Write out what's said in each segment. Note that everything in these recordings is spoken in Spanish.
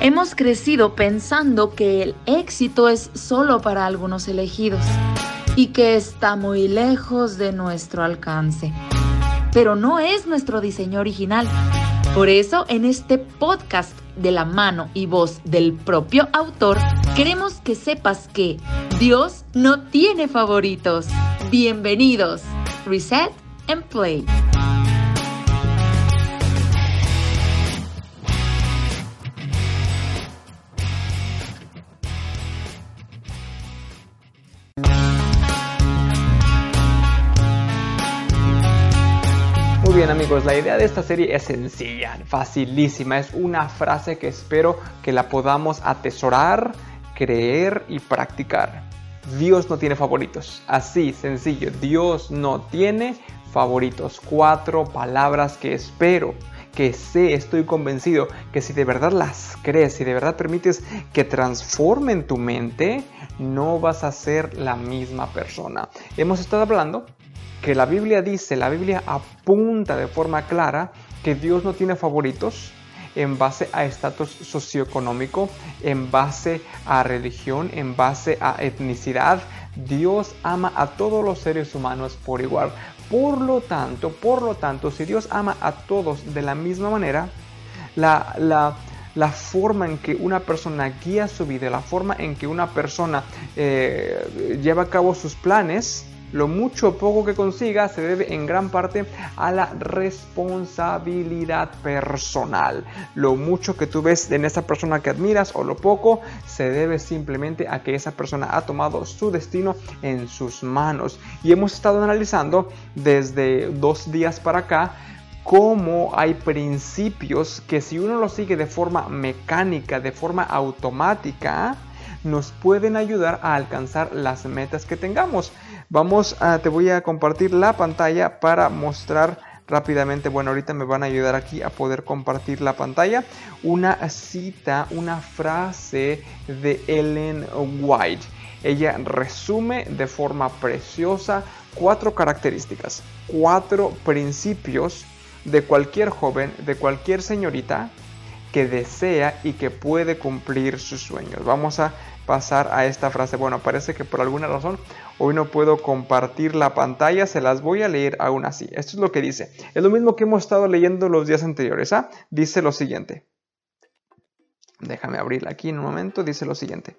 Hemos crecido pensando que el éxito es solo para algunos elegidos y que está muy lejos de nuestro alcance. Pero no es nuestro diseño original. Por eso, en este podcast de la mano y voz del propio autor, queremos que sepas que Dios no tiene favoritos. Bienvenidos. Reset and Play. Bien amigos, la idea de esta serie es sencilla, facilísima, es una frase que espero que la podamos atesorar, creer y practicar. Dios no tiene favoritos, así sencillo, Dios no tiene favoritos. Cuatro palabras que espero que sé, estoy convencido que si de verdad las crees, si de verdad permites que transformen tu mente, no vas a ser la misma persona. Hemos estado hablando que la Biblia dice, la Biblia apunta de forma clara que Dios no tiene favoritos en base a estatus socioeconómico, en base a religión, en base a etnicidad. Dios ama a todos los seres humanos por igual. Por lo tanto, por lo tanto, si Dios ama a todos de la misma manera, la, la, forma en que una persona guía su vida, la forma en que una persona eh, lleva a cabo sus planes, lo mucho o poco que consiga se debe en gran parte a la responsabilidad personal. Lo mucho que tú ves en esa persona que admiras o lo poco se debe simplemente a que esa persona ha tomado su destino en sus manos. Y hemos estado analizando desde dos días para acá cómo hay principios que si uno los sigue de forma mecánica, de forma automática, nos pueden ayudar a alcanzar las metas que tengamos. Vamos a, te voy a compartir la pantalla para mostrar rápidamente, bueno, ahorita me van a ayudar aquí a poder compartir la pantalla, una cita, una frase de Ellen White. Ella resume de forma preciosa cuatro características, cuatro principios de cualquier joven, de cualquier señorita que desea y que puede cumplir sus sueños. Vamos a pasar a esta frase. Bueno, parece que por alguna razón hoy no puedo compartir la pantalla, se las voy a leer aún así. Esto es lo que dice. Es lo mismo que hemos estado leyendo los días anteriores. ¿ah? Dice lo siguiente. Déjame abrirla aquí en un momento. Dice lo siguiente.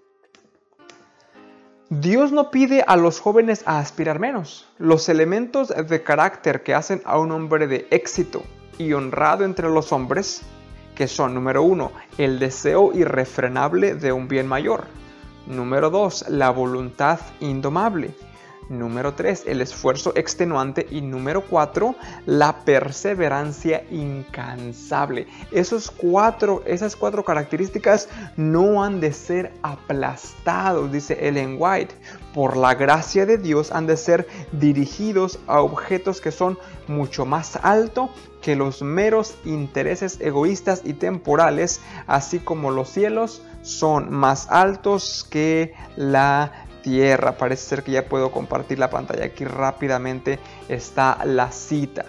Dios no pide a los jóvenes a aspirar menos. Los elementos de carácter que hacen a un hombre de éxito y honrado entre los hombres que son, número uno, el deseo irrefrenable de un bien mayor. Número dos, la voluntad indomable. Número 3, el esfuerzo extenuante. Y número 4, la perseverancia incansable. Esos cuatro, esas cuatro características no han de ser aplastados, dice Ellen White. Por la gracia de Dios han de ser dirigidos a objetos que son mucho más alto que los meros intereses egoístas y temporales, así como los cielos son más altos que la tierra. Parece ser que ya puedo compartir la pantalla. Aquí rápidamente está la cita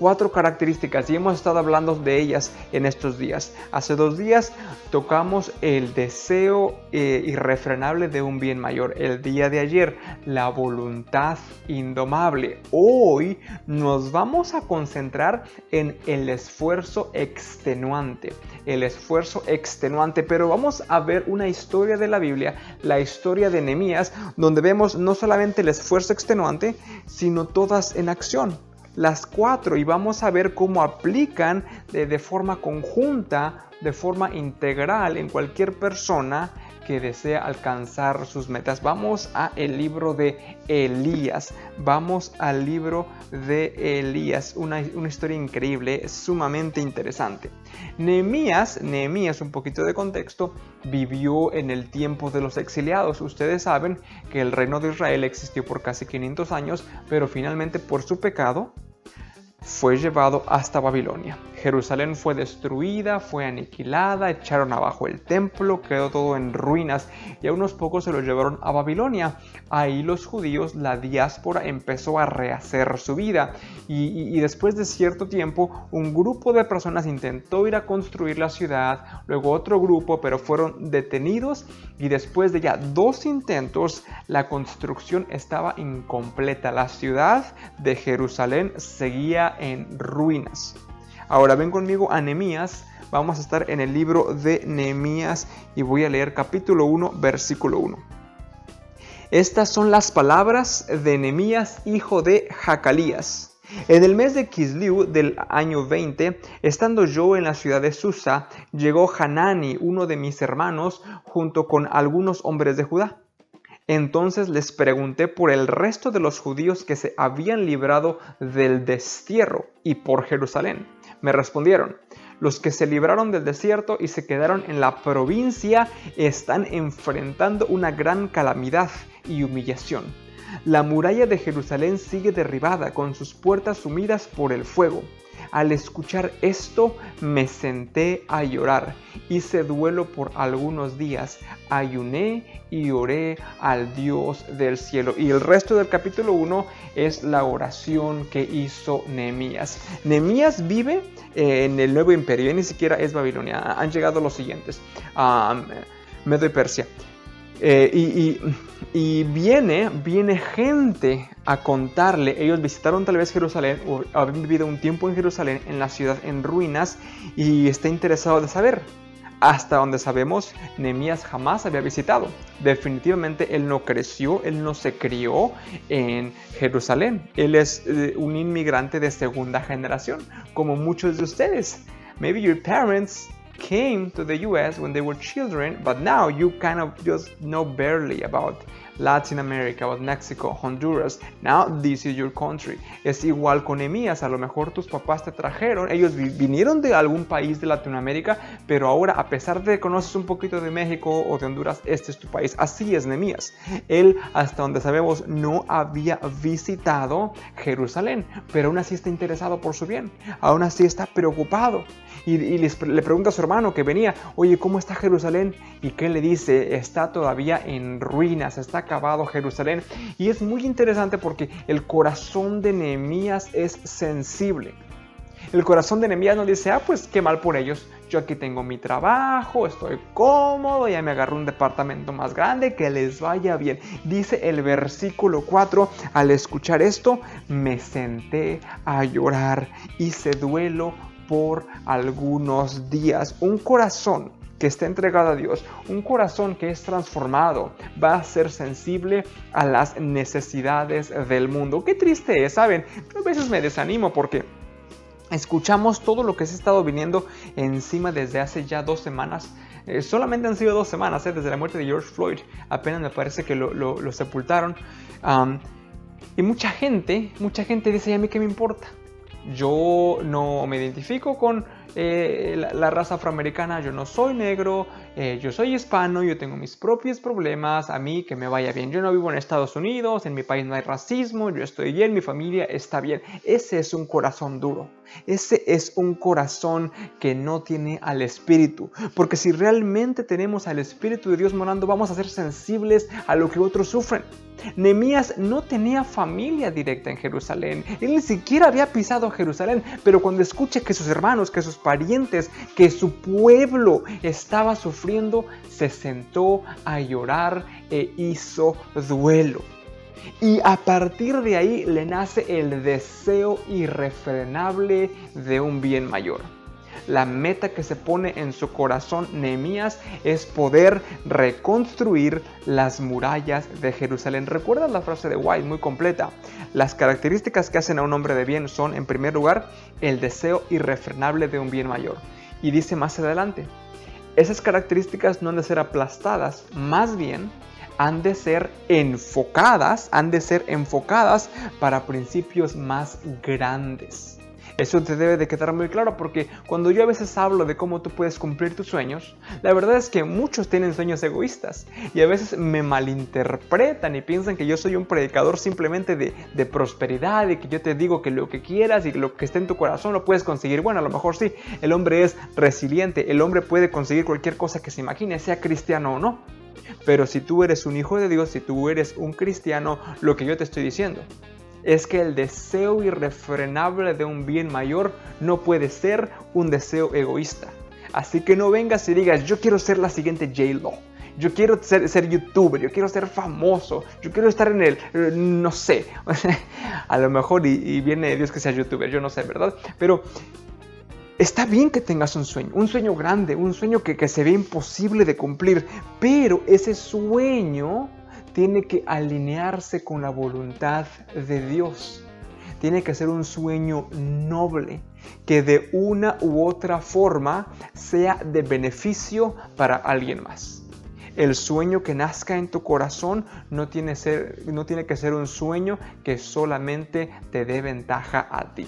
cuatro características y hemos estado hablando de ellas en estos días. Hace dos días tocamos el deseo eh, irrefrenable de un bien mayor. El día de ayer, la voluntad indomable. Hoy nos vamos a concentrar en el esfuerzo extenuante. El esfuerzo extenuante, pero vamos a ver una historia de la Biblia, la historia de Nehemías, donde vemos no solamente el esfuerzo extenuante, sino todas en acción las cuatro y vamos a ver cómo aplican de, forma conjunta, de forma integral en cualquier persona que desea alcanzar sus metas. Vamos a el libro de Elías. Vamos al libro de Elías. Una, una historia increíble, sumamente interesante. Nehemías, Nehemías, un poquito de contexto, vivió en el tiempo de los exiliados. Ustedes saben que el reino de Israel existió por casi 500 años, pero finalmente por su pecado fue llevado hasta Babilonia. Jerusalén fue destruida, fue aniquilada, echaron abajo el templo, quedó todo en ruinas y a unos pocos se lo llevaron a Babilonia. Ahí los judíos, la diáspora, empezó a rehacer su vida y, y después de cierto tiempo un grupo de personas intentó ir a construir la ciudad, luego otro grupo, pero fueron detenidos y después de ya dos intentos la construcción estaba incompleta. La ciudad de Jerusalén seguía en ruinas. Ahora ven conmigo a Nehemías. Vamos a estar en el libro de Nehemías y voy a leer capítulo 1, versículo 1. Estas son las palabras de Nehemías, hijo de Jacalías. En el mes de Kisliu del año 20, estando yo en la ciudad de Susa, llegó Hanani, uno de mis hermanos, junto con algunos hombres de Judá. Entonces les pregunté por el resto de los judíos que se habían librado del destierro y por Jerusalén me respondieron, los que se libraron del desierto y se quedaron en la provincia están enfrentando una gran calamidad y humillación. La muralla de Jerusalén sigue derribada con sus puertas sumidas por el fuego. Al escuchar esto me senté a llorar. Hice duelo por algunos días. Ayuné y oré al Dios del cielo. Y el resto del capítulo 1 es la oración que hizo Nehemías. Nehemías vive eh, en el nuevo imperio, ni siquiera es Babilonia. Han llegado los siguientes. Um, Medo y Persia. Eh, y, viene, viene gente a contarle, ellos visitaron tal vez Jerusalén o habían vivido un tiempo en Jerusalén, en la ciudad en ruinas, y está interesado de saber. Hasta donde sabemos, Nehemías jamás había visitado. Definitivamente él no creció, él no se crió en Jerusalén. Él es eh, un inmigrante de segunda generación, como muchos de ustedes. Maybe your parents came to the US when they were children, but now you kind of just know barely about Latin America, about Mexico, Honduras. Now this is your country. Es igual con Emías, a lo mejor tus papás te trajeron, ellos vinieron de algún país de Latinoamérica, pero ahora a pesar de que conoces un poquito de México o de Honduras, este es tu país. Así es Nemías. Él, hasta donde sabemos, no había visitado Jerusalén, pero aún así está interesado por su bien, aún así está preocupado. Y, le pregunta a su hermano que venía, oye, ¿cómo está Jerusalén? Y que le dice, está todavía en ruinas, está acabado Jerusalén. Y es muy interesante porque el corazón de Nehemías es sensible. El corazón de Nehemías no dice, ah, pues qué mal por ellos. Yo aquí tengo mi trabajo, estoy cómodo, ya me agarro un departamento más grande, que les vaya bien. Dice el versículo 4, al escuchar esto, me senté a llorar, hice duelo por algunos días. Un corazón que está entregado a Dios, un corazón que es transformado, va a ser sensible a las necesidades del mundo. Qué triste es, ¿saben? A veces me desanimo porque escuchamos todo lo que se ha estado viniendo encima desde hace ya dos semanas. Eh, solamente han sido dos semanas, ¿eh? desde la muerte de George Floyd. Apenas me parece que lo, sepultaron. y mucha gente, mucha gente dice, ¿y a mí qué me importa? Yo no me identifico con eh, la, raza afroamericana, yo no soy negro, eh, yo soy hispano, yo tengo mis propios problemas, a mí que me vaya bien. Yo no vivo en Estados Unidos, en mi país no hay racismo, yo estoy bien, mi familia está bien. Ese es un corazón duro. Ese es un corazón que no tiene al Espíritu. Porque si realmente tenemos al Espíritu de Dios morando, vamos a ser sensibles a lo que otros sufren. Nemías no tenía familia directa en Jerusalén. Él ni siquiera había pisado Jerusalén. Pero cuando escucha que sus hermanos, que sus parientes, que su pueblo estaba sufriendo, se sentó a llorar e hizo duelo. Y a partir de ahí le nace el deseo irrefrenable de un bien mayor. La meta que se pone en su corazón Nehemías es poder reconstruir las murallas de Jerusalén. ¿Recuerda la frase de White muy completa? Las características que hacen a un hombre de bien son, en primer lugar, el deseo irrefrenable de un bien mayor. Y dice más adelante, esas características no han de ser aplastadas, más bien han de ser enfocadas, han de ser enfocadas para principios más grandes. Eso te debe de quedar muy claro porque cuando yo a veces hablo de cómo tú puedes cumplir tus sueños, la verdad es que muchos tienen sueños egoístas y a veces me malinterpretan y piensan que yo soy un predicador simplemente de, de prosperidad y que yo te digo que lo que quieras y lo que esté en tu corazón lo puedes conseguir. Bueno, a lo mejor sí, el hombre es resiliente, el hombre puede conseguir cualquier cosa que se imagine, sea cristiano o no. Pero si tú eres un hijo de Dios, si tú eres un cristiano, lo que yo te estoy diciendo es que el deseo irrefrenable de un bien mayor no puede ser un deseo egoísta. Así que no vengas y digas, yo quiero ser la siguiente J-Lo. Yo quiero ser, ser, youtuber, yo quiero ser famoso, yo quiero estar en el, no sé, a lo mejor y, viene Dios que sea youtuber, yo no sé, ¿verdad? Pero Está bien que tengas un sueño, un sueño grande, un sueño que, que, se ve imposible de cumplir, pero ese sueño tiene que alinearse con la voluntad de Dios. Tiene que ser un sueño noble, que de una u otra forma sea de beneficio para alguien más. El sueño que nazca en tu corazón no tiene, ser, no tiene que ser un sueño que solamente te dé ventaja a ti.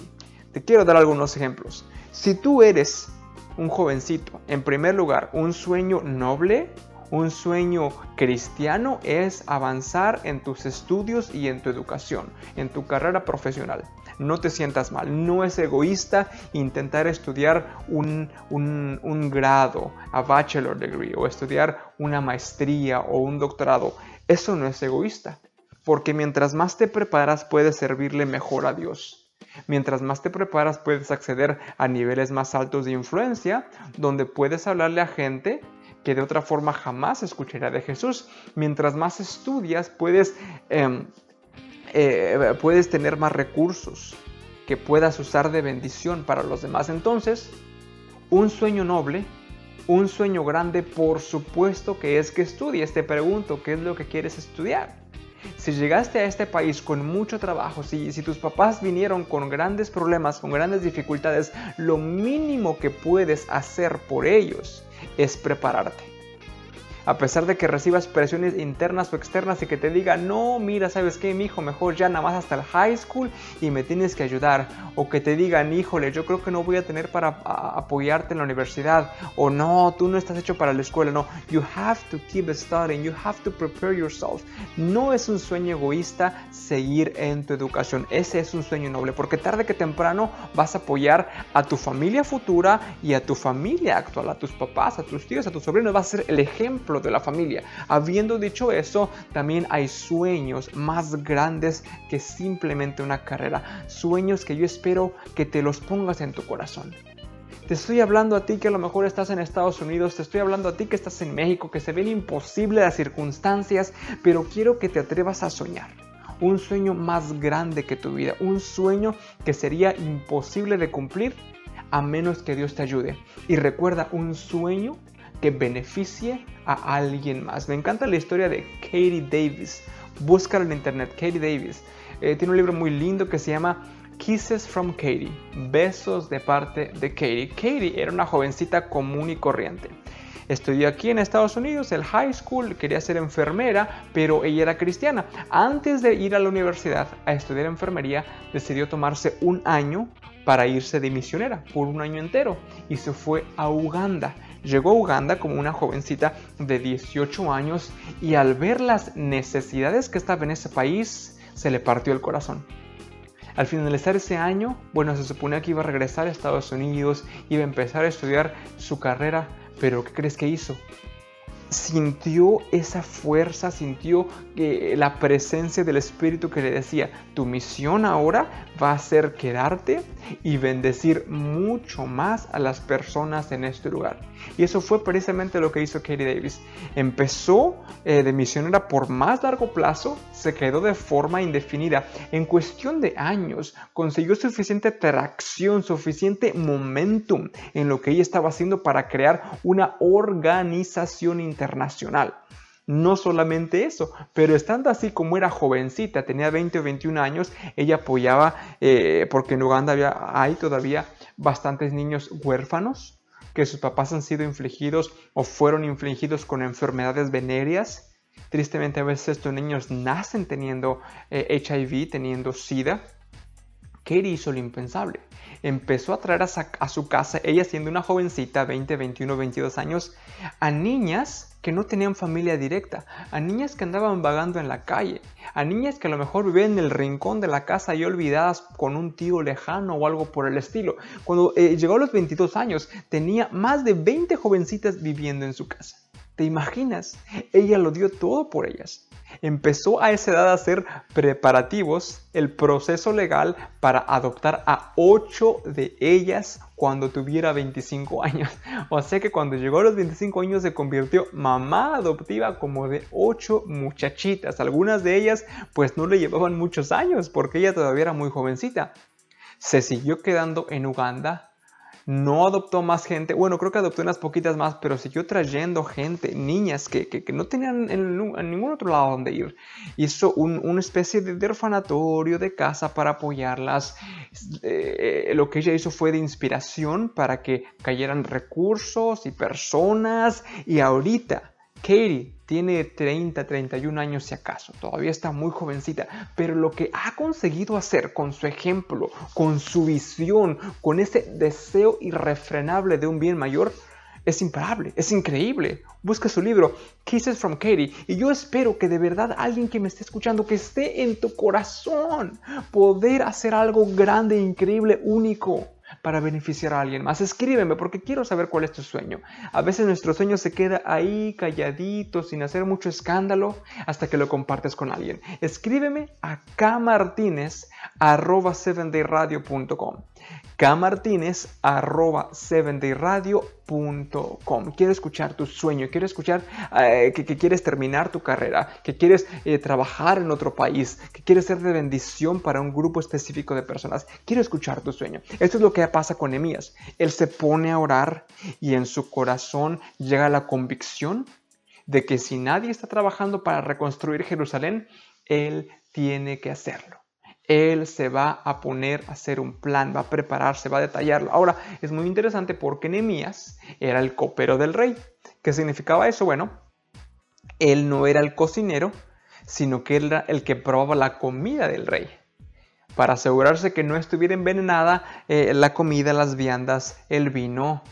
Te quiero dar algunos ejemplos. Si tú eres un jovencito, en primer lugar, un sueño noble, un sueño cristiano es avanzar en tus estudios y en tu educación, en tu carrera profesional. No te sientas mal, no es egoísta intentar estudiar un, un, grado, a bachelor degree, o estudiar una maestría o un doctorado. Eso no es egoísta, porque mientras más te preparas puedes servirle mejor a Dios. Mientras más te preparas puedes acceder a niveles más altos de influencia, donde puedes hablarle a gente que de otra forma jamás escucharía de Jesús. Mientras más estudias, puedes, em, eh, puedes tener más recursos que puedas usar de bendición para los demás. Entonces, un sueño noble, un sueño grande, por supuesto que es que estudies. Te pregunto, ¿qué es lo que quieres estudiar? Si llegaste a este país con mucho trabajo, si, si, tus papás vinieron con grandes problemas, con grandes dificultades, lo mínimo que puedes hacer por ellos es prepararte a pesar de que recibas presiones internas o externas y que te diga, no, mira, ¿sabes qué, mi hijo? Mejor ya nada más hasta el high school y me tienes que ayudar. O que te digan, híjole, yo creo que no voy a tener para apoyarte en la universidad. O no, tú no estás hecho para la escuela. No, you have to keep studying, you have to prepare yourself. No es un sueño egoísta seguir en tu educación. Ese es un sueño noble, porque tarde que temprano vas a apoyar a tu familia futura y a tu familia actual, a tus papás, a tus tíos, a tus sobrinos. Vas a ser el ejemplo de la familia. Habiendo dicho eso, también hay sueños más grandes que simplemente una carrera. Sueños que yo espero que te los pongas en tu corazón. Te estoy hablando a ti que a lo mejor estás en Estados Unidos, te estoy hablando a ti que estás en México, que se ven imposibles las circunstancias, pero quiero que te atrevas a soñar. Un sueño más grande que tu vida, un sueño que sería imposible de cumplir a menos que Dios te ayude. Y recuerda, un sueño que beneficie a alguien más. Me encanta la historia de Katie Davis. Búscala en internet, Katie Davis. Eh, tiene un libro muy lindo que se llama Kisses from Katie. Besos de parte de Katie. Katie era una jovencita común y corriente. Estudió aquí en Estados Unidos, el high school, quería ser enfermera, pero ella era cristiana. Antes de ir a la universidad a estudiar enfermería, decidió tomarse un año para irse de misionera, por un año entero, y se fue a Uganda. Llegó a Uganda como una jovencita de 18 años y al ver las necesidades que estaba en ese país, se le partió el corazón. Al finalizar ese año, bueno, se suponía que iba a regresar a Estados Unidos, iba a empezar a estudiar su carrera, pero ¿qué crees que hizo? sintió esa fuerza, sintió la presencia del Espíritu que le decía, tu misión ahora va a ser quedarte y bendecir mucho más a las personas en este lugar. Y eso fue precisamente lo que hizo Katie Davis. Empezó eh, de misionera por más largo plazo, se quedó de forma indefinida. En cuestión de años, consiguió suficiente tracción, suficiente momentum en lo que ella estaba haciendo para crear una organización internacional. No solamente eso, pero estando así como era jovencita, tenía 20 o 21 años, ella apoyaba, eh, porque en Uganda había, hay todavía bastantes niños huérfanos que sus papás han sido infligidos o fueron infligidos con enfermedades venéreas. Tristemente a veces estos niños nacen teniendo HIV, eh, teniendo SIDA, Katie hizo lo impensable. Empezó a traer a, su casa, ella siendo una jovencita, 20, 21, 22 años, a niñas que no tenían familia directa, a niñas que andaban vagando en la calle, a niñas que a lo mejor vivían en el rincón de la casa y olvidadas con un tío lejano o algo por el estilo. Cuando eh, llegó a los 22 años, tenía más de 20 jovencitas viviendo en su casa. ¿Te imaginas? Ella lo dio todo por ellas empezó a esa edad a hacer preparativos, el proceso legal para adoptar a 8 de ellas cuando tuviera 25 años. O sea que cuando llegó a los 25 años se convirtió mamá adoptiva como de 8 muchachitas. Algunas de ellas pues no le llevaban muchos años porque ella todavía era muy jovencita. Se siguió quedando en Uganda no adoptó más gente, bueno, creo que adoptó unas poquitas más, pero siguió trayendo gente, niñas que, no tenían en, ningún otro lado donde ir. Hizo una especie de, orfanatorio, de casa para apoyarlas. Eh, lo que ella hizo fue de inspiración para que cayeran recursos y personas. Y ahorita, Katie tiene 30, 31 años si acaso, todavía está muy jovencita, pero lo que ha conseguido hacer con su ejemplo, con su visión, con ese deseo irrefrenable de un bien mayor, es imparable, es increíble. Busca su libro, Kisses from Katie, y yo espero que de verdad alguien que me esté escuchando, que esté en tu corazón, poder hacer algo grande, increíble, único para beneficiar a alguien más. Escríbeme porque quiero saber cuál es tu sueño. A veces nuestro sueño se queda ahí calladito, sin hacer mucho escándalo, hasta que lo compartes con alguien. Escríbeme a kmartinez.com kmartinez arroba 7dayradio.com. Quiero escuchar tu sueño, quiero escuchar eh, que, quieres terminar tu carrera, que quieres eh, trabajar en otro país, que quieres ser de bendición para un grupo específico de personas. Quiero escuchar tu sueño. Esto es lo que pasa con Emías. Él se pone a orar y en su corazón llega la convicción de que si nadie está trabajando para reconstruir Jerusalén, él tiene que hacerlo. Él se va a poner a hacer un plan, va a prepararse, va a detallarlo. Ahora, es muy interesante porque Nehemías era el copero del rey. ¿Qué significaba eso? Bueno, él no era el cocinero, sino que era el que probaba la comida del rey. Para asegurarse que no estuviera envenenada eh, la comida, las viandas, el vino.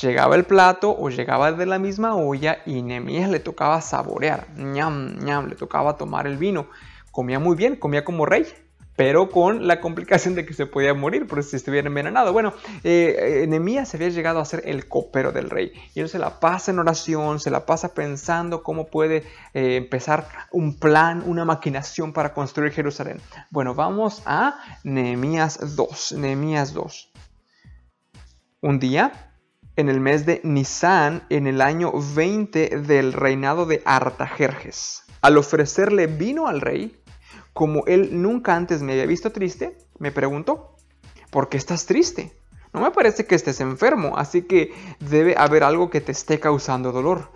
Llegaba el plato o llegaba de la misma olla y Nehemías le tocaba saborear, ñam, ñam, le tocaba tomar el vino. Comía muy bien, comía como rey, pero con la complicación de que se podía morir por si estuviera envenenado. Bueno, eh, se había llegado a ser el copero del rey y él se la pasa en oración, se la pasa pensando cómo puede eh, empezar un plan, una maquinación para construir Jerusalén. Bueno, vamos a Nehemías 2, Nehemías 2. Un día, en el mes de Nisan, en el año 20 del reinado de Artajerjes, al ofrecerle vino al rey, como él nunca antes me había visto triste, me preguntó, ¿por qué estás triste? No me parece que estés enfermo, así que debe haber algo que te esté causando dolor.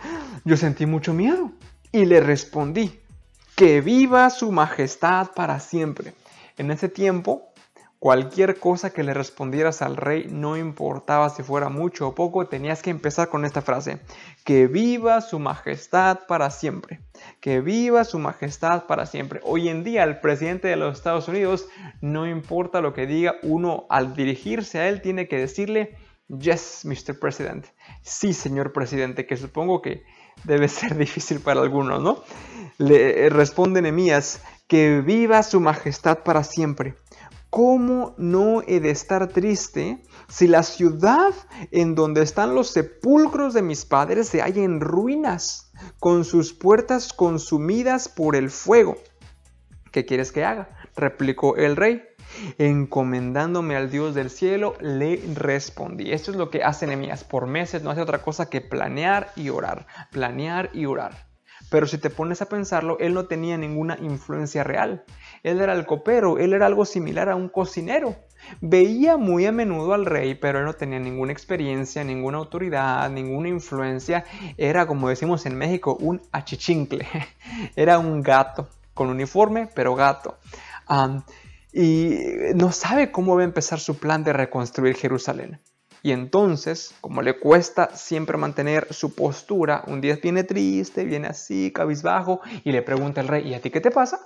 Yo sentí mucho miedo y le respondí, que viva su majestad para siempre. En ese tiempo Cualquier cosa que le respondieras al rey, no importaba si fuera mucho o poco, tenías que empezar con esta frase. Que viva su majestad para siempre. Que viva su majestad para siempre. Hoy en día el presidente de los Estados Unidos, no importa lo que diga, uno al dirigirse a él tiene que decirle, yes, Mr. President. Sí, señor presidente, que supongo que debe ser difícil para algunos, ¿no? Le responde Nemías, que viva su majestad para siempre. ¿Cómo no he de estar triste si la ciudad en donde están los sepulcros de mis padres se halla en ruinas, con sus puertas consumidas por el fuego? ¿Qué quieres que haga? replicó el rey. Encomendándome al Dios del cielo, le respondí. Esto es lo que hace Nehemías. Por meses no hace otra cosa que planear y orar, planear y orar. Pero si te pones a pensarlo, él no tenía ninguna influencia real. Él era el copero, él era algo similar a un cocinero. Veía muy a menudo al rey, pero él no tenía ninguna experiencia, ninguna autoridad, ninguna influencia. Era, como decimos en México, un achichincle. Era un gato, con uniforme, pero gato. y no sabe cómo va a empezar su plan de reconstruir Jerusalén. Y entonces, como le cuesta siempre mantener su postura, un día viene triste, viene así, cabizbajo, y le pregunta al rey, ¿y a ti qué te pasa?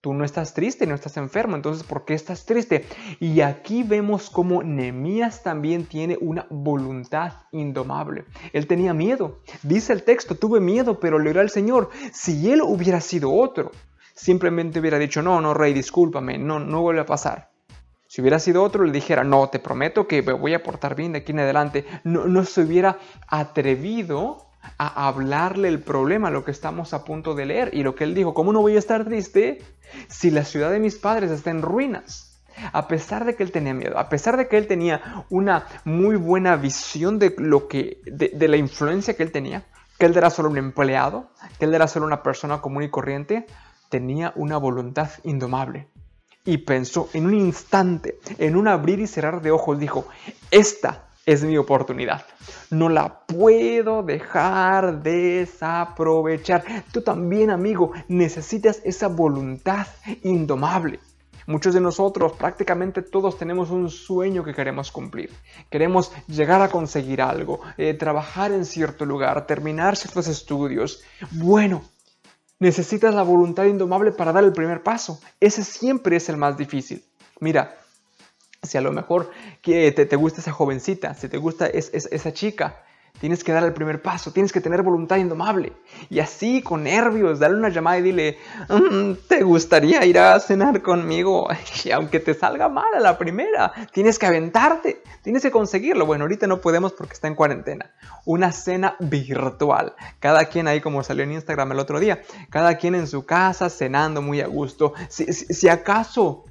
Tú no estás triste, no estás enfermo, entonces ¿por qué estás triste? Y aquí vemos cómo Nehemías también tiene una voluntad indomable. Él tenía miedo. Dice el texto, tuve miedo, pero le al Señor. Si él hubiera sido otro, simplemente hubiera dicho, no, no, rey, discúlpame, no, no vuelve a pasar. Si hubiera sido otro, le dijera, no, te prometo que me voy a portar bien de aquí en adelante. No, no se hubiera atrevido a hablarle el problema, lo que estamos a punto de leer. Y lo que él dijo, ¿cómo no voy a estar triste si la ciudad de mis padres está en ruinas? A pesar de que él tenía miedo, a pesar de que él tenía una muy buena visión de lo que, de, la influencia que él tenía, que él era solo un empleado, que él era solo una persona común y corriente, tenía una voluntad indomable. Y pensó en un instante, en un abrir y cerrar de ojos, dijo, esta es mi oportunidad. No la puedo dejar desaprovechar. Tú también, amigo, necesitas esa voluntad indomable. Muchos de nosotros, prácticamente todos, tenemos un sueño que queremos cumplir. Queremos llegar a conseguir algo, eh, trabajar en cierto lugar, terminar ciertos estudios. Bueno, necesitas la voluntad indomable para dar el primer paso. Ese siempre es el más difícil. Mira, si a lo mejor te, te gusta esa jovencita, si te gusta esa chica, tienes que dar el primer paso, tienes que tener voluntad indomable. Y así, con nervios, darle una llamada y dile, mm, ¿te gustaría ir a cenar conmigo? Y aunque te salga mal a la primera, tienes que aventarte, tienes que conseguirlo. Bueno, ahorita no podemos porque está en cuarentena. Una cena virtual. Cada quien ahí, como salió en Instagram el otro día, cada quien en su casa cenando muy a gusto. si acaso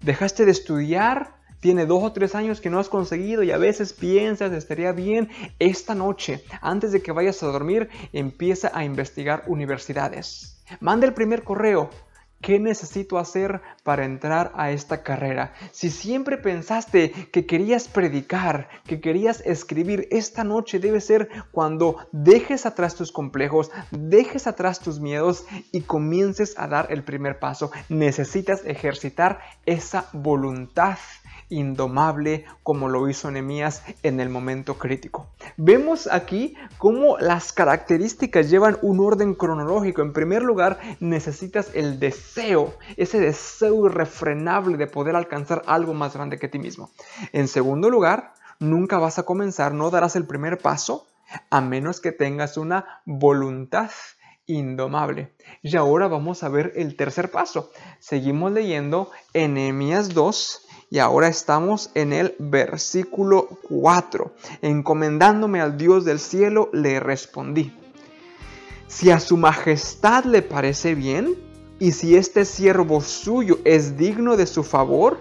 dejaste de estudiar, tiene dos o tres años que no has conseguido y a veces piensas, estaría bien, esta noche, antes de que vayas a dormir, empieza a investigar universidades. Manda el primer correo. ¿Qué necesito hacer para entrar a esta carrera? Si siempre pensaste que querías predicar, que querías escribir, esta noche debe ser cuando dejes atrás tus complejos, dejes atrás tus miedos y comiences a dar el primer paso. Necesitas ejercitar esa voluntad indomable como lo hizo Nehemías en el momento crítico. Vemos aquí cómo las características llevan un orden cronológico. En primer lugar, necesitas el deseo, ese deseo irrefrenable de poder alcanzar algo más grande que ti mismo. En segundo lugar, nunca vas a comenzar, no darás el primer paso a menos que tengas una voluntad indomable. Y ahora vamos a ver el tercer paso. Seguimos leyendo en Nehemías 2, y ahora estamos en el versículo 4. Encomendándome al Dios del cielo, le respondí. Si a su majestad le parece bien, y si este siervo suyo es digno de su favor,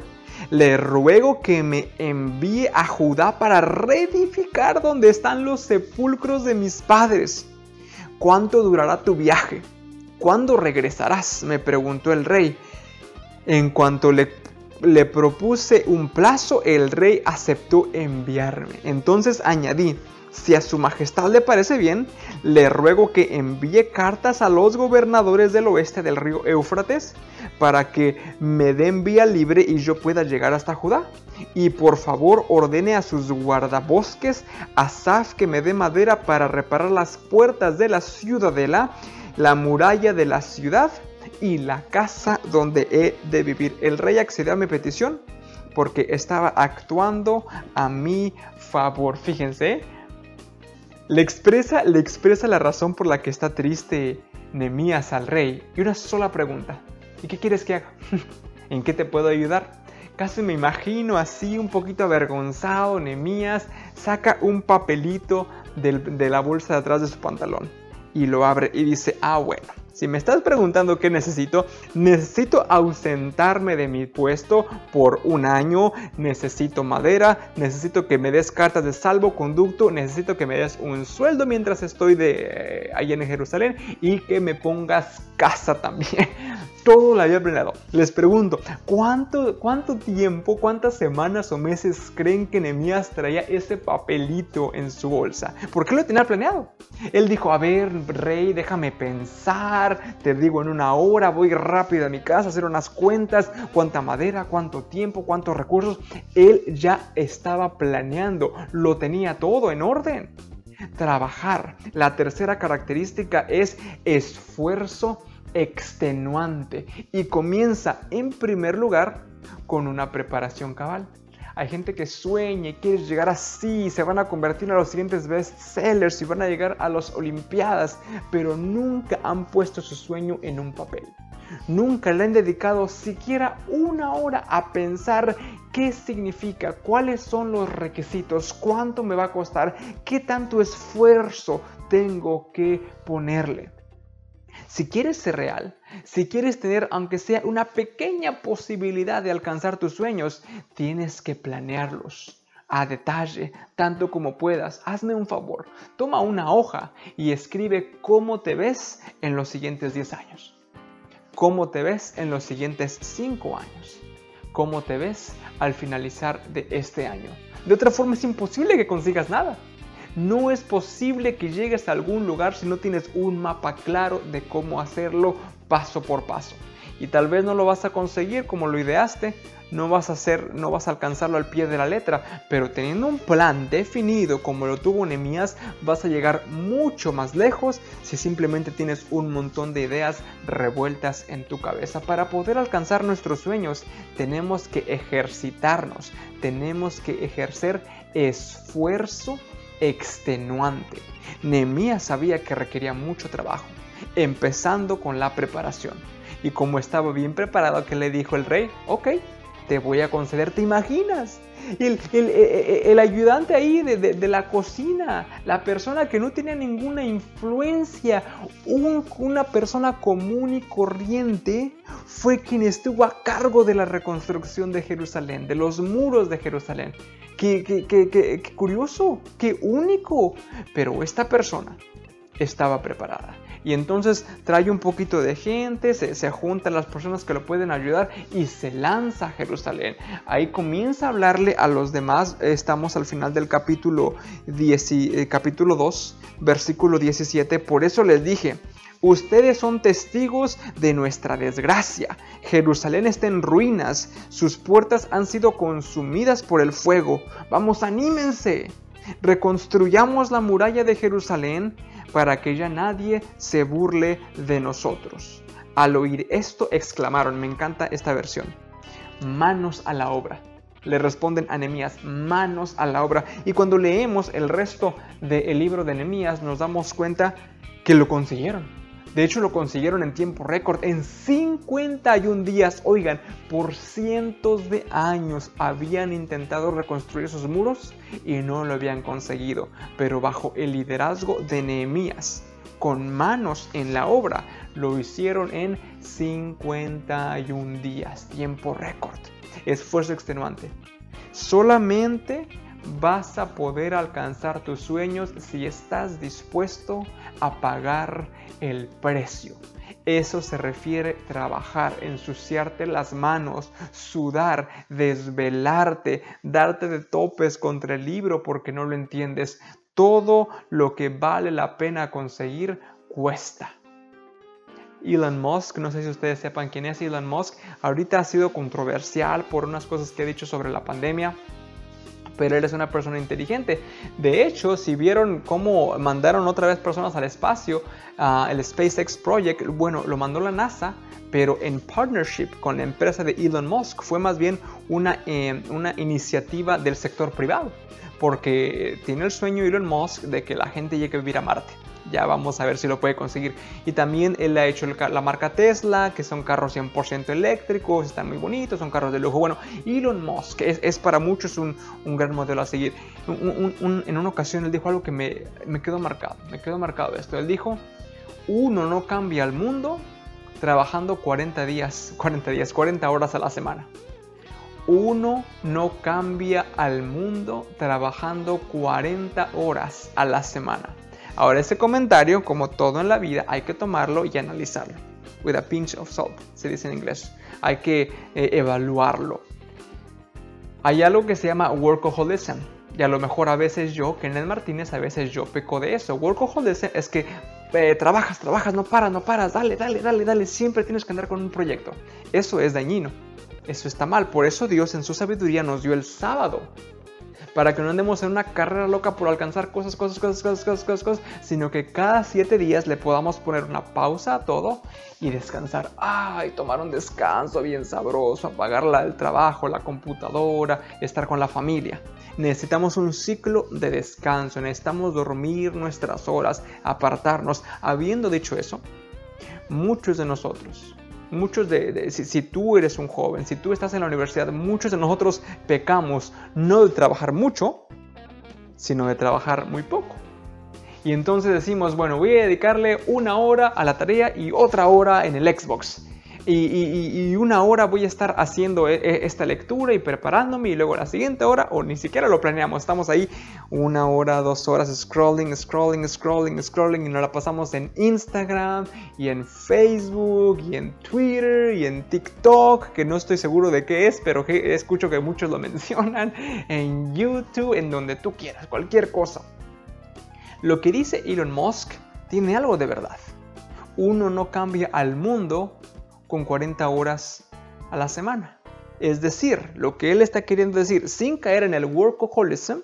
le ruego que me envíe a Judá para reedificar donde están los sepulcros de mis padres. ¿Cuánto durará tu viaje? ¿Cuándo regresarás? me preguntó el rey. En cuanto le le propuse un plazo, el rey aceptó enviarme. Entonces añadí, si a su majestad le parece bien, le ruego que envíe cartas a los gobernadores del oeste del río Éufrates para que me den vía libre y yo pueda llegar hasta Judá. Y por favor ordene a sus guardabosques, a Saf que me dé madera para reparar las puertas de la ciudadela, la muralla de la ciudad y la casa donde he de vivir. El rey accedió a mi petición porque estaba actuando a mi favor. Fíjense, le expresa, le expresa la razón por la que está triste Nemías al rey. Y una sola pregunta. ¿Y qué quieres que haga? ¿En qué te puedo ayudar? Casi me imagino así un poquito avergonzado, Nemías saca un papelito de la bolsa de atrás de su pantalón y lo abre y dice, ah bueno, si me estás preguntando qué necesito, necesito ausentarme de mi puesto por un año, necesito madera, necesito que me des cartas de salvoconducto, necesito que me des un sueldo mientras estoy de, eh, ahí en Jerusalén y que me pongas casa también. Todo lo había planeado. Les pregunto, ¿cuánto, ¿cuánto tiempo, cuántas semanas o meses creen que Nehemías traía ese papelito en su bolsa? ¿Por qué lo tenía planeado? Él dijo, a ver, rey, déjame pensar te digo en una hora, voy rápido a mi casa a hacer unas cuentas, cuánta madera, cuánto tiempo, cuántos recursos. Él ya estaba planeando, lo tenía todo en orden. Trabajar. La tercera característica es esfuerzo extenuante y comienza en primer lugar con una preparación cabal. Hay gente que sueña y quiere llegar así, se van a convertir en los siguientes bestsellers y van a llegar a las Olimpiadas, pero nunca han puesto su sueño en un papel. Nunca le han dedicado siquiera una hora a pensar qué significa, cuáles son los requisitos, cuánto me va a costar, qué tanto esfuerzo tengo que ponerle. Si quieres ser real, si quieres tener aunque sea una pequeña posibilidad de alcanzar tus sueños, tienes que planearlos a detalle, tanto como puedas. Hazme un favor, toma una hoja y escribe cómo te ves en los siguientes 10 años. Cómo te ves en los siguientes 5 años. Cómo te ves al finalizar de este año. De otra forma es imposible que consigas nada. No es posible que llegues a algún lugar si no tienes un mapa claro de cómo hacerlo paso por paso. Y tal vez no lo vas a conseguir como lo ideaste, no vas a hacer, no vas a alcanzarlo al pie de la letra, pero teniendo un plan definido como lo tuvo Nehemías, vas a llegar mucho más lejos si simplemente tienes un montón de ideas revueltas en tu cabeza. Para poder alcanzar nuestros sueños, tenemos que ejercitarnos, tenemos que ejercer esfuerzo extenuante. Nehemías sabía que requería mucho trabajo, empezando con la preparación. Y como estaba bien preparado, que le dijo el rey? Ok, te voy a conceder, ¿te imaginas? El, el, e, e, el, ayudante ahí de, de, la cocina, la persona que no tenía ninguna influencia, una persona común y corriente, fue quien estuvo a cargo de la reconstrucción de Jerusalén, de los muros de Jerusalén. Qué, qué, qué, qué curioso, qué único. Pero esta persona estaba preparada. Y entonces trae un poquito de gente, se, juntan las personas que lo pueden ayudar y se lanza a Jerusalén. Ahí comienza a hablarle a los demás. Estamos al final del capítulo, 10, eh, capítulo 2, versículo 17. Por eso les dije, Ustedes son testigos de nuestra desgracia. Jerusalén está en ruinas, sus puertas han sido consumidas por el fuego. Vamos, anímense. Reconstruyamos la muralla de Jerusalén para que ya nadie se burle de nosotros. Al oír esto exclamaron, me encanta esta versión, manos a la obra. Le responden a Nehemías, manos a la obra. Y cuando leemos el resto del libro de Nehemías nos damos cuenta que lo consiguieron de hecho, lo consiguieron en tiempo récord, en 51 días. Oigan, por cientos de años habían intentado reconstruir esos muros y no lo habían conseguido. Pero bajo el liderazgo de Nehemías, con manos en la obra, lo hicieron en 51 días, tiempo récord. Esfuerzo extenuante. Solamente vas a poder alcanzar tus sueños si estás dispuesto a pagar el precio. Eso se refiere trabajar, ensuciarte las manos, sudar, desvelarte, darte de topes contra el libro porque no lo entiendes. Todo lo que vale la pena conseguir cuesta. Elon Musk, no sé si ustedes sepan quién es Elon Musk, ahorita ha sido controversial por unas cosas que he dicho sobre la pandemia pero él es una persona inteligente. De hecho, si vieron cómo mandaron otra vez personas al espacio, uh, el SpaceX Project, bueno, lo mandó la NASA, pero en partnership con la empresa de Elon Musk, fue más bien una, eh, una iniciativa del sector privado, porque tiene el sueño Elon Musk de que la gente llegue a vivir a Marte ya vamos a ver si lo puede conseguir. Y también él ha hecho la marca Tesla, que son carros 100% eléctricos, están muy bonitos, son carros de lujo. Bueno, Elon Musk es, es para muchos un, gran modelo a seguir. en una ocasión él dijo algo que me, me quedó marcado, me quedó marcado esto. Él dijo, uno no cambia al mundo trabajando 40 días, 40 días, 40 horas a la semana. Uno no cambia al mundo trabajando 40 horas a la semana. Ahora ese comentario, como todo en la vida, hay que tomarlo y analizarlo. With a pinch of salt, se dice en inglés. Hay que eh, evaluarlo. Hay algo que se llama workaholism. Y a lo mejor a veces yo, Kenneth Martínez, a veces yo peco de eso. Workaholism es que eh, trabajas, trabajas, no paras, no paras, dale, dale, dale, dale. Siempre tienes que andar con un proyecto. Eso es dañino. Eso está mal. Por eso Dios en su sabiduría nos dio el sábado para que no andemos en una carrera loca por alcanzar cosas, cosas, cosas, cosas, cosas, cosas, cosas, sino que cada siete días le podamos poner una pausa a todo y descansar. Ay, tomar un descanso bien sabroso, apagar el trabajo, la computadora, estar con la familia. Necesitamos un ciclo de descanso, necesitamos dormir nuestras horas, apartarnos. Habiendo dicho eso, muchos de nosotros muchos de, si, tú eres un joven, si tú estás en la universidad, muchos de nosotros pecamos no de trabajar mucho, sino de trabajar muy poco. Y entonces decimos, bueno, voy a dedicarle una hora a la tarea y otra hora en el Xbox y, una hora voy a estar haciendo e, e, esta lectura y preparándome y luego la siguiente hora, o ni siquiera lo planeamos, estamos ahí una hora, dos horas scrolling, scrolling, scrolling, scrolling y nos la pasamos en Instagram y en Facebook y en Twitter y en TikTok, que no estoy seguro de qué es, pero escucho que muchos lo mencionan, en YouTube, en donde tú quieras, cualquier cosa. Lo que dice Elon Musk tiene algo de verdad. Uno no cambia al mundo con 40 horas a la semana. Es decir, lo que él está queriendo decir, sin caer en el workaholism,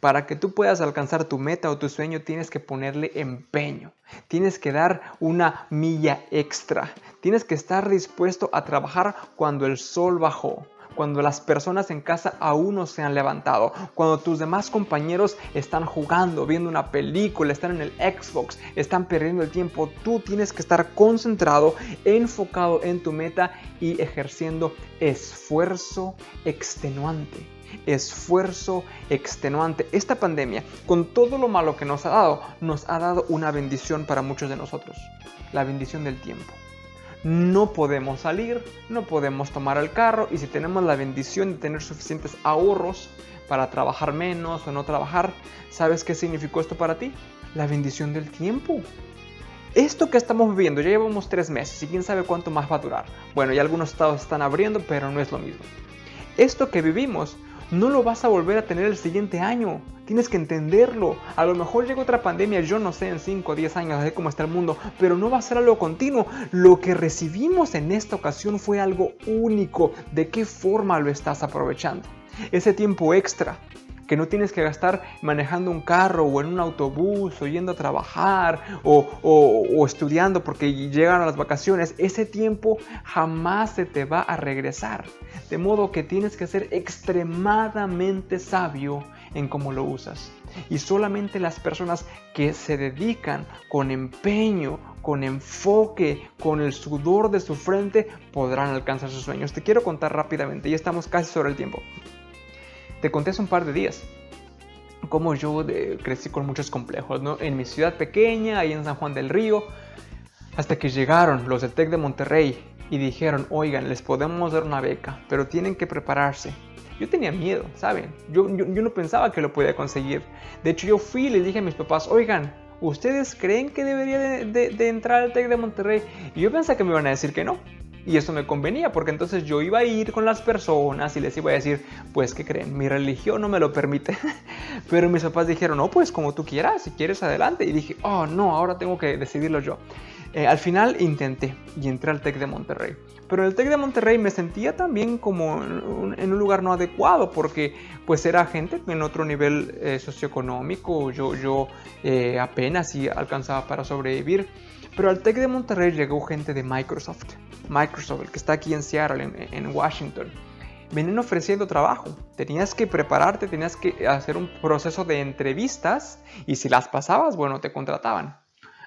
para que tú puedas alcanzar tu meta o tu sueño tienes que ponerle empeño, tienes que dar una milla extra, tienes que estar dispuesto a trabajar cuando el sol bajó, cuando las personas en casa aún no se han levantado, cuando tus demás compañeros están jugando, viendo una película, están en el Xbox, están perdiendo el tiempo, tú tienes que estar concentrado, enfocado en tu meta y ejerciendo esfuerzo extenuante esfuerzo extenuante. Esta pandemia, con todo lo malo que nos ha dado, nos ha dado una bendición para muchos de nosotros, la bendición del tiempo no podemos salir, no podemos tomar el carro y si tenemos la bendición de tener suficientes ahorros para trabajar menos o no trabajar, ¿sabes qué significó esto para ti? La bendición del tiempo. Esto que estamos viviendo, ya llevamos tres meses y quién sabe cuánto más va a durar. Bueno, ya algunos estados están abriendo, pero no es lo mismo. Esto que vivimos no lo vas a volver a tener el siguiente año. Tienes que entenderlo. A lo mejor llega otra pandemia, yo no sé, en 5 o 10 años, así cómo está el mundo, pero no va a ser algo continuo. Lo que recibimos en esta ocasión fue algo único. ¿De qué forma lo estás aprovechando? Ese tiempo extra que no tienes que gastar manejando un carro o en un autobús o yendo a trabajar o, o, estudiando porque llegan a las vacaciones, ese tiempo jamás se te va a regresar. De modo que tienes que ser extremadamente sabio en cómo lo usas. Y solamente las personas que se dedican con empeño, con enfoque, con el sudor de su frente, podrán alcanzar sus sueños. Te quiero contar rápidamente, ya estamos casi sobre el tiempo. Te conté hace un par de días cómo yo crecí con muchos complejos, ¿no? En mi ciudad pequeña, ahí en San Juan del Río, hasta que llegaron los del TEC de Monterrey y dijeron, oigan, les podemos dar una beca, pero tienen que prepararse. Yo tenía miedo, ¿saben? Yo, yo, no pensaba que lo podía conseguir. De hecho, yo fui y les dije a mis papás, oigan, ¿ustedes creen que debería de, de entrar al TEC de Monterrey? Y yo pensé que me iban a decir que no. Y eso me convenía porque entonces yo iba a ir con las personas y les iba a decir, pues que creen, mi religión no me lo permite. Pero mis papás dijeron, no, pues como tú quieras, si quieres adelante. Y dije, oh no, ahora tengo que decidirlo yo. Eh, al final intenté y entré al TEC de Monterrey. Pero en el TEC de Monterrey me sentía también como en un lugar no adecuado porque pues era gente en otro nivel eh, socioeconómico, yo, yo eh, apenas si alcanzaba para sobrevivir. Pero al TEC de Monterrey llegó gente de Microsoft. Microsoft, el que está aquí en Seattle, en, Washington. Venían ofreciendo trabajo. Tenías que prepararte, tenías que hacer un proceso de entrevistas y si las pasabas, bueno, te contrataban.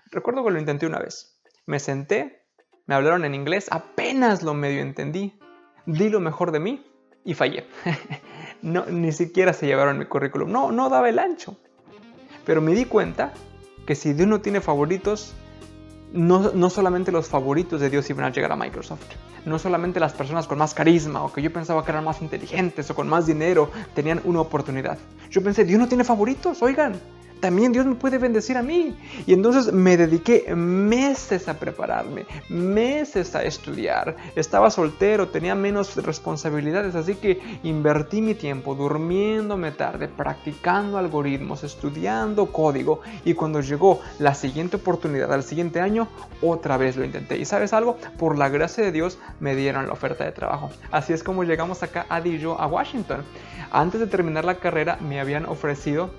Recuerdo que lo intenté una vez. Me senté, me hablaron en inglés, apenas lo medio entendí. Di lo mejor de mí y fallé. no, ni siquiera se llevaron mi currículum. No, no daba el ancho. Pero me di cuenta que si Dios no tiene favoritos, no, solamente los favoritos de Dios iban a llegar a Microsoft, no solamente las personas con más carisma o que yo pensaba que eran más inteligentes o con más dinero tenían una oportunidad. Yo pensé, Dios no tiene favoritos, oigan, también Dios me puede bendecir a mí. Y entonces me dediqué meses a prepararme, meses a estudiar. Estaba soltero, tenía menos responsabilidades, así que invertí mi tiempo durmiéndome tarde, practicando algoritmos, estudiando código. Y cuando llegó la siguiente oportunidad al siguiente año, otra vez lo intenté. Y sabes algo, por la gracia de Dios me dieron la oferta de trabajo. Así es como llegamos acá, a yo, a Washington. Antes de terminar la carrera me habían ofrecido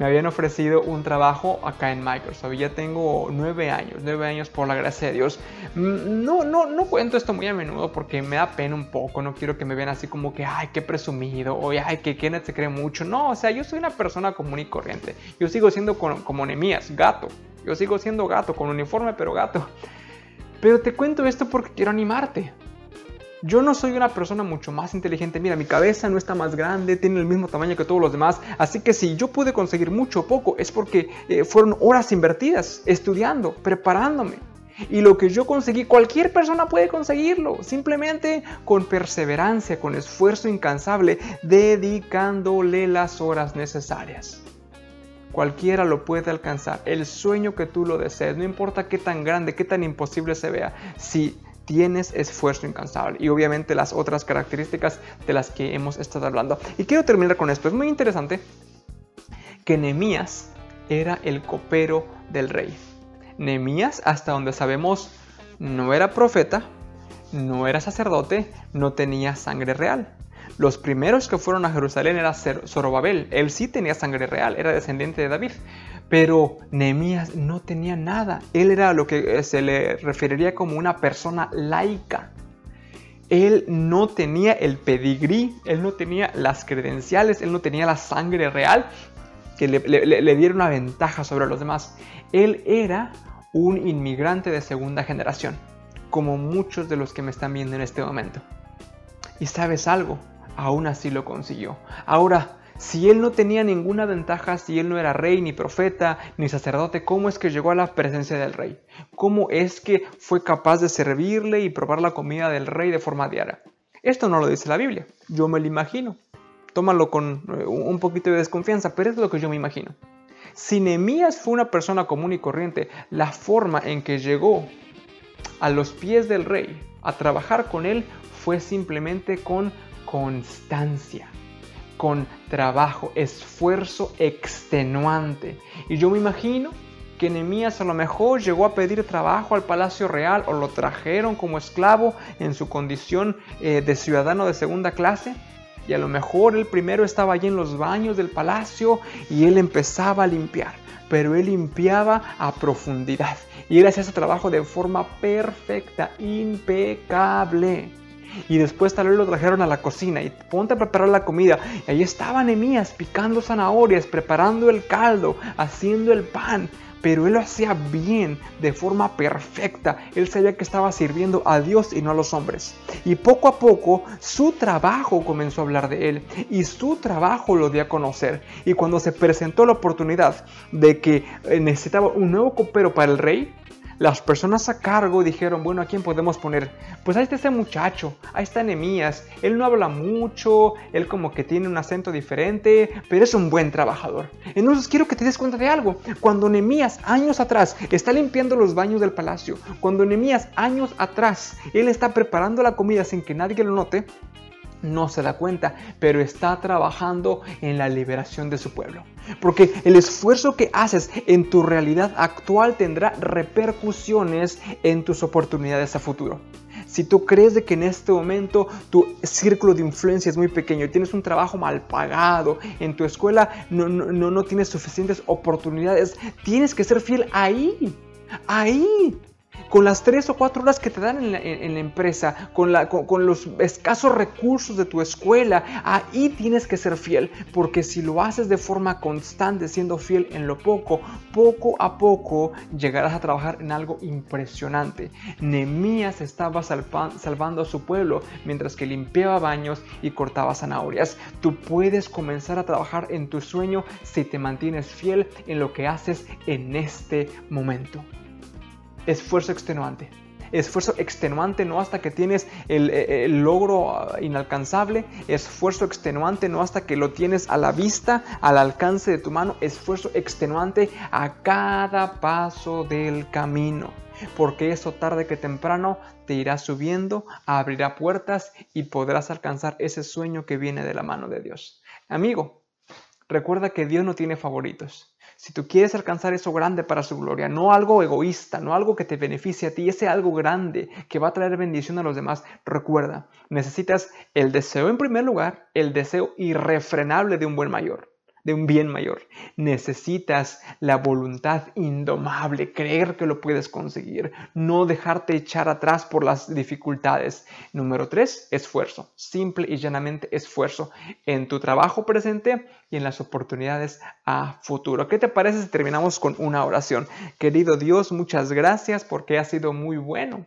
me habían ofrecido un trabajo acá en Microsoft. Ya tengo nueve años, nueve años por la gracia de Dios. Mm, no, no, no cuento esto muy a menudo porque me da pena un poco. No quiero que me vean así como que, ay, qué presumido, o ay, que Kenneth se cree mucho. No, o sea, yo soy una persona común y corriente. Yo sigo siendo como, como Nemías, gato. Yo sigo siendo gato, con uniforme, pero gato. Pero te cuento esto porque quiero animarte. Yo no soy una persona mucho más inteligente. Mira, mi cabeza no está más grande, tiene el mismo tamaño que todos los demás. Así que si yo pude conseguir mucho o poco, es porque eh, fueron horas invertidas, estudiando, preparándome. Y lo que yo conseguí, cualquier persona puede conseguirlo, simplemente con perseverancia, con esfuerzo incansable, dedicándole las horas necesarias. Cualquiera lo puede alcanzar, el sueño que tú lo desees, no importa qué tan grande, qué tan imposible se vea, si tienes esfuerzo incansable y obviamente las otras características de las que hemos estado hablando. Y quiero terminar con esto, es muy interesante que Nemías era el copero del rey. Nemías, hasta donde sabemos, no era profeta, no era sacerdote, no tenía sangre real. Los primeros que fueron a Jerusalén era Zorobabel. Él sí tenía sangre real, era descendiente de David. Pero Nehemías no tenía nada. Él era lo que eh, se le referiría como una persona laica. Él no tenía el pedigrí, él no tenía las credenciales, él no tenía la sangre real que le, le diera una ventaja sobre los demás. Él era un inmigrante de segunda generación, como muchos de los que me están viendo en este momento. Y sabes algo, aún así lo consiguió. Ahora, si él no tenía ninguna ventaja, si él no era rey, ni profeta, ni sacerdote, ¿cómo es que llegó a la presencia del rey? ¿Cómo es que fue capaz de servirle y probar la comida del rey de forma diaria? Esto no lo dice la Biblia, yo me lo imagino. Tómalo con eh, un poquito de desconfianza, pero es lo que yo me imagino. Si Nehemías fue una persona común y corriente, la forma en que llegó a los pies del rey a trabajar con él fue simplemente con constancia con trabajo, esfuerzo extenuante. Y yo me imagino que Nehemías a lo mejor llegó a pedir trabajo al palacio real o lo trajeron como esclavo en su condición eh, de ciudadano de segunda clase. Y a lo mejor él primero estaba allí en los baños del palacio y él empezaba a limpiar. Pero él limpiaba a profundidad. Y él hacía ese trabajo de forma perfecta, impecable. Y después tal vez lo trajeron a la cocina y ponte a preparar la comida. Y ahí estaba Nemías picando zanahorias, preparando el caldo, haciendo el pan. Pero él lo hacía bien, de forma perfecta. Él sabía que estaba sirviendo a Dios y no a los hombres. Y poco a poco su trabajo comenzó a hablar de él. Y su trabajo lo dio a conocer. Y cuando se presentó la oportunidad de que eh, necesitaba un nuevo copero para el rey, las personas a cargo dijeron, bueno, ¿a quién podemos poner? Pues ahí está ese muchacho, ahí está Nemías, él no habla mucho, él como que tiene un acento diferente, pero es un buen trabajador. Entonces quiero que te des cuenta de algo, cuando Nemías años atrás está limpiando los baños del palacio, cuando Nemías años atrás él está preparando la comida sin que nadie lo note, no se da cuenta, pero está trabajando en la liberación de su pueblo. Porque el esfuerzo que haces en tu realidad actual tendrá repercusiones en tus oportunidades a futuro. Si tú crees de que en este momento tu círculo de influencia es muy pequeño y tienes un trabajo mal pagado, en tu escuela no, no, no tienes suficientes oportunidades, tienes que ser fiel ahí. Ahí con las tres o cuatro horas que te dan en la, empresa, con, los escasos recursos de tu escuela, ahí tienes que ser fiel, porque si lo haces de forma constante, siendo fiel en lo poco, poco a poco llegarás a trabajar en algo impresionante. Nemías estaba salvando a su pueblo mientras que limpiaba baños y cortaba zanahorias. Tú puedes comenzar a trabajar en tu sueño si te mantienes fiel en lo que haces en este momento esfuerzo extenuante. esfuerzo extenuante no hasta que tienes el, el, logro ah, inalcanzable, esfuerzo extenuante no hasta que lo tienes a la vista, al alcance de tu mano, esfuerzo extenuante a cada paso del camino porque eso tarde que temprano te irá subiendo, abrirá puertas y podrás alcanzar ese sueño que viene de la mano de Dios. Amigo, recuerda que Dios no tiene favoritos. Si tú quieres alcanzar eso grande para su gloria, no algo egoísta, no algo que te beneficie a ti, ese algo grande que va a traer bendición a los demás, recuerda, necesitas el deseo en primer lugar, el deseo irrefrenable de un buen mayor de un bien mayor. Necesitas la voluntad indomable, creer que lo puedes conseguir, no dejarte echar atrás por las dificultades. Número tres, esfuerzo, simple y llanamente esfuerzo en tu trabajo presente y en las oportunidades a futuro. ¿Qué te parece si terminamos con una oración? Querido Dios, muchas gracias porque ha sido muy bueno.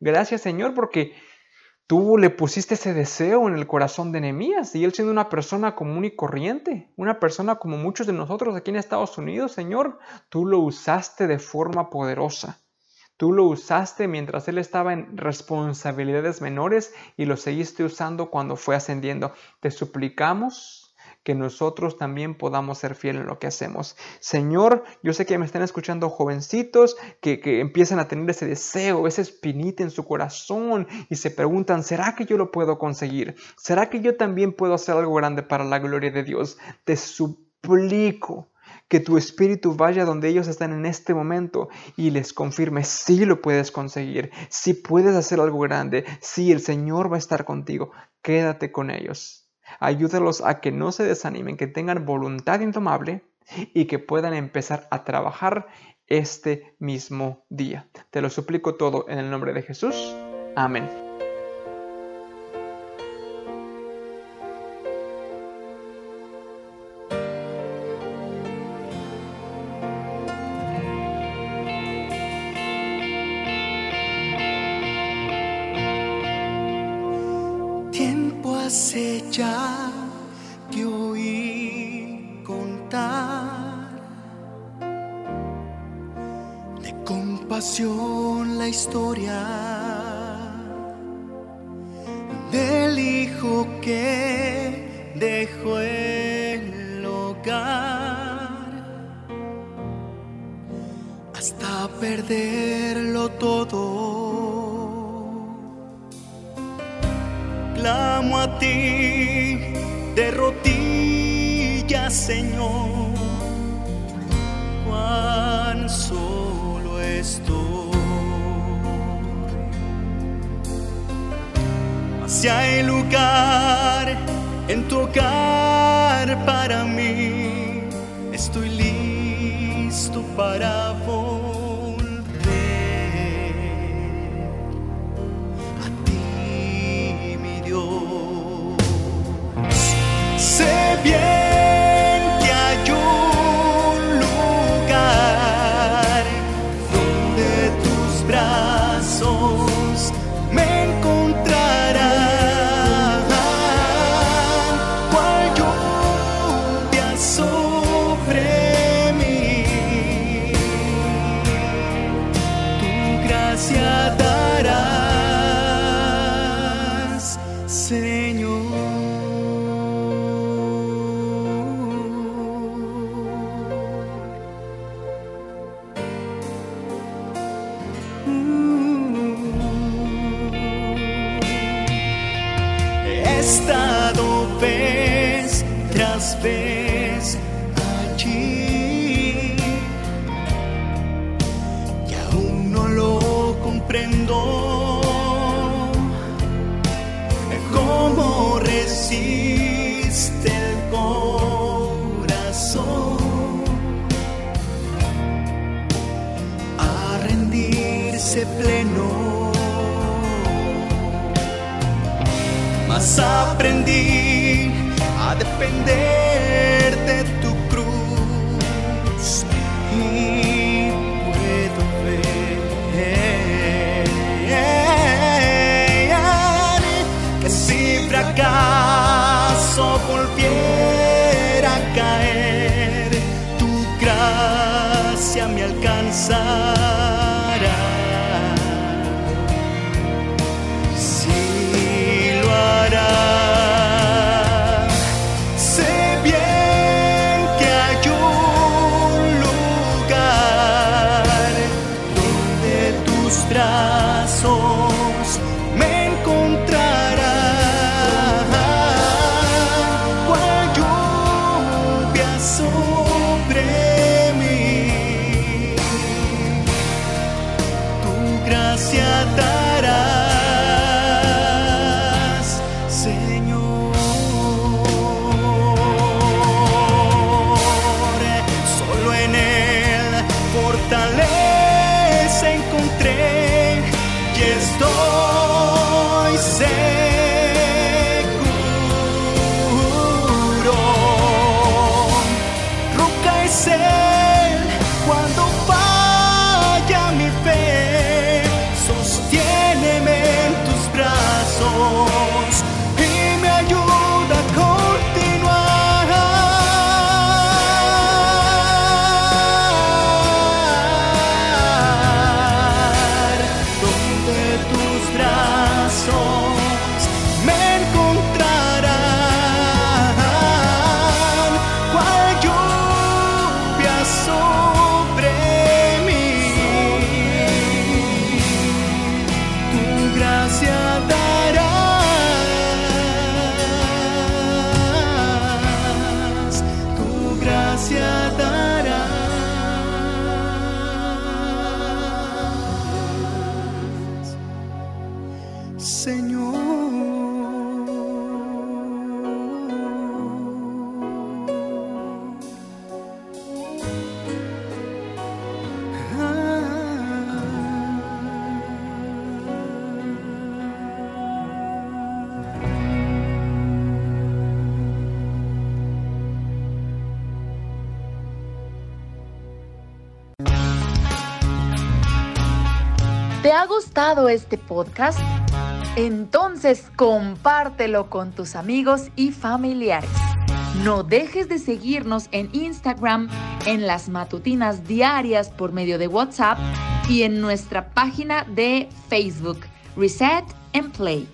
Gracias Señor porque Tú le pusiste ese deseo en el corazón de Nehemías y él siendo una persona común y corriente, una persona como muchos de nosotros aquí en Estados Unidos, Señor, tú lo usaste de forma poderosa. Tú lo usaste mientras él estaba en responsabilidades menores y lo seguiste usando cuando fue ascendiendo. Te suplicamos que nosotros también podamos ser fieles en lo que hacemos. Señor, yo sé que me están escuchando jovencitos que, que empiezan a tener ese deseo, ese espinita en su corazón y se preguntan, ¿será que yo lo puedo conseguir? ¿Será que yo también puedo hacer algo grande para la gloria de Dios? Te suplico que tu espíritu vaya donde ellos están en este momento y les confirme si lo puedes conseguir, si puedes hacer algo grande, si el Señor va a estar contigo, quédate con ellos. Ayúdalos a que no se desanimen, que tengan voluntad indomable y que puedan empezar a trabajar este mismo día. Te lo suplico todo en el nombre de Jesús. Amén. Gracia este podcast? Entonces compártelo con tus amigos y familiares. No dejes de seguirnos en Instagram, en las matutinas diarias por medio de WhatsApp y en nuestra página de Facebook, Reset and Play.